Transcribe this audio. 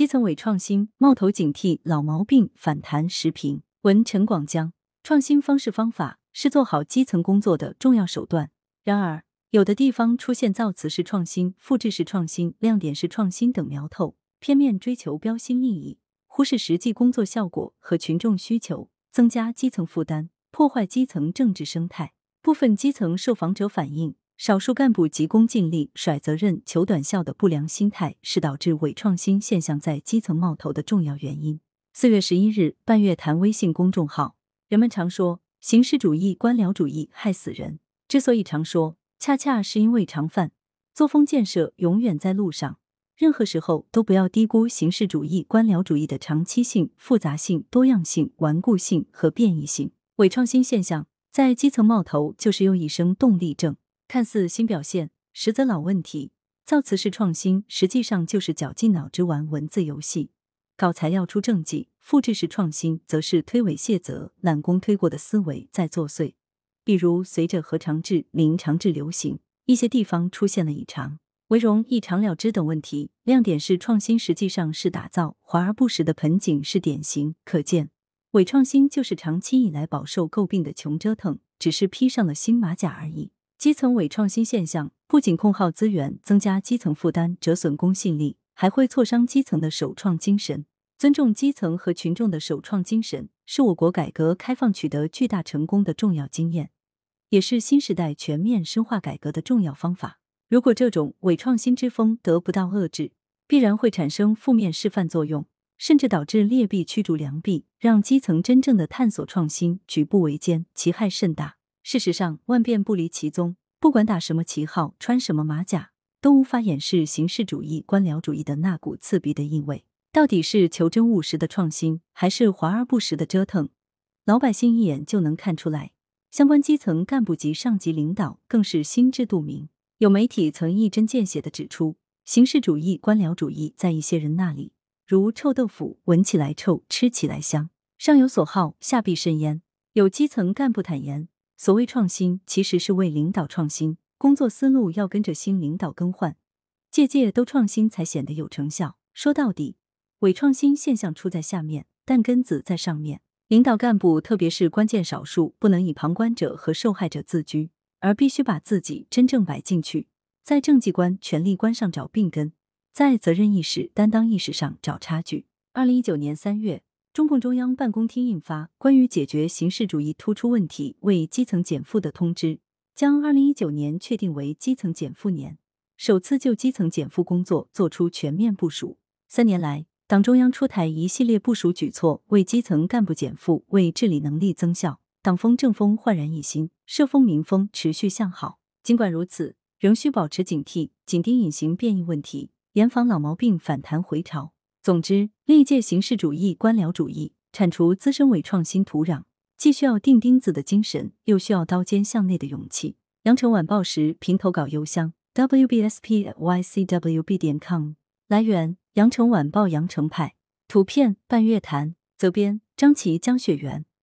基层伪创新，冒头警惕老毛病反弹时评。文陈广江，创新方式方法是做好基层工作的重要手段。然而，有的地方出现造词式创新、复制式创新、亮点式创新等苗头，片面追求标新立异，忽视实际工作效果和群众需求，增加基层负担，破坏基层政治生态。部分基层受访者反映。少数干部急功近利、甩责任、求短效的不良心态，是导致伪创新现象在基层冒头的重要原因。四月十一日，半月谈微信公众号，人们常说形式主义、官僚主义害死人。之所以常说，恰恰是因为常犯。作风建设永远在路上，任何时候都不要低估形式主义、官僚主义的长期性、复杂性、多样性、顽固性和变异性。伪创新现象在基层冒头，就是又一声动力症。看似新表现，实则老问题。造词式创新实际上就是绞尽脑汁玩文字游戏，搞材料出政绩；复制式创新则是推诿卸责、揽功推过的思维在作祟。比如，随着核长制、零常制流行，一些地方出现了以长为容、一长了之等问题。亮点是创新实际上是打造，华而不实的盆景是典型。可见，伪创新就是长期以来饱受诟病的穷折腾，只是披上了新马甲而已。基层伪创新现象不仅空耗资源、增加基层负担、折损公信力，还会挫伤基层的首创精神。尊重基层和群众的首创精神，是我国改革开放取得巨大成功的重要经验，也是新时代全面深化改革的重要方法。如果这种伪创新之风得不到遏制，必然会产生负面示范作用，甚至导致劣币驱逐良币，让基层真正的探索创新举步维艰，其害甚大。事实上，万变不离其宗。不管打什么旗号，穿什么马甲，都无法掩饰形式主义、官僚主义的那股刺鼻的意味。到底是求真务实的创新，还是华而不实的折腾？老百姓一眼就能看出来。相关基层干部及上级领导更是心知肚明。有媒体曾一针见血的指出，形式主义、官僚主义在一些人那里，如臭豆腐，闻起来臭，吃起来香，上有所好，下必甚焉。有基层干部坦言。所谓创新，其实是为领导创新，工作思路要跟着新领导更换，届届都创新才显得有成效。说到底，伪创新现象出在下面，但根子在上面。领导干部，特别是关键少数，不能以旁观者和受害者自居，而必须把自己真正摆进去，在政绩观、权力观上找病根，在责任意识、担当意识上找差距。二零一九年三月。中共中央办公厅印发《关于解决形式主义突出问题、为基层减负的通知》，将二零一九年确定为基层减负年，首次就基层减负工作作出全面部署。三年来，党中央出台一系列部署举措，为基层干部减负，为治理能力增效，党风政风焕然一新，社风民风持续向好。尽管如此，仍需保持警惕，紧盯隐形变异问题，严防老毛病反弹回潮。总之，历届形式主义、官僚主义铲除滋生伪创新土壤，既需要钉钉子的精神，又需要刀尖向内的勇气。羊城晚报时评投稿邮箱：wbspycwb 点 com。来源：羊城晚报羊城派。图片：半月谈。责编：张琪、江雪源。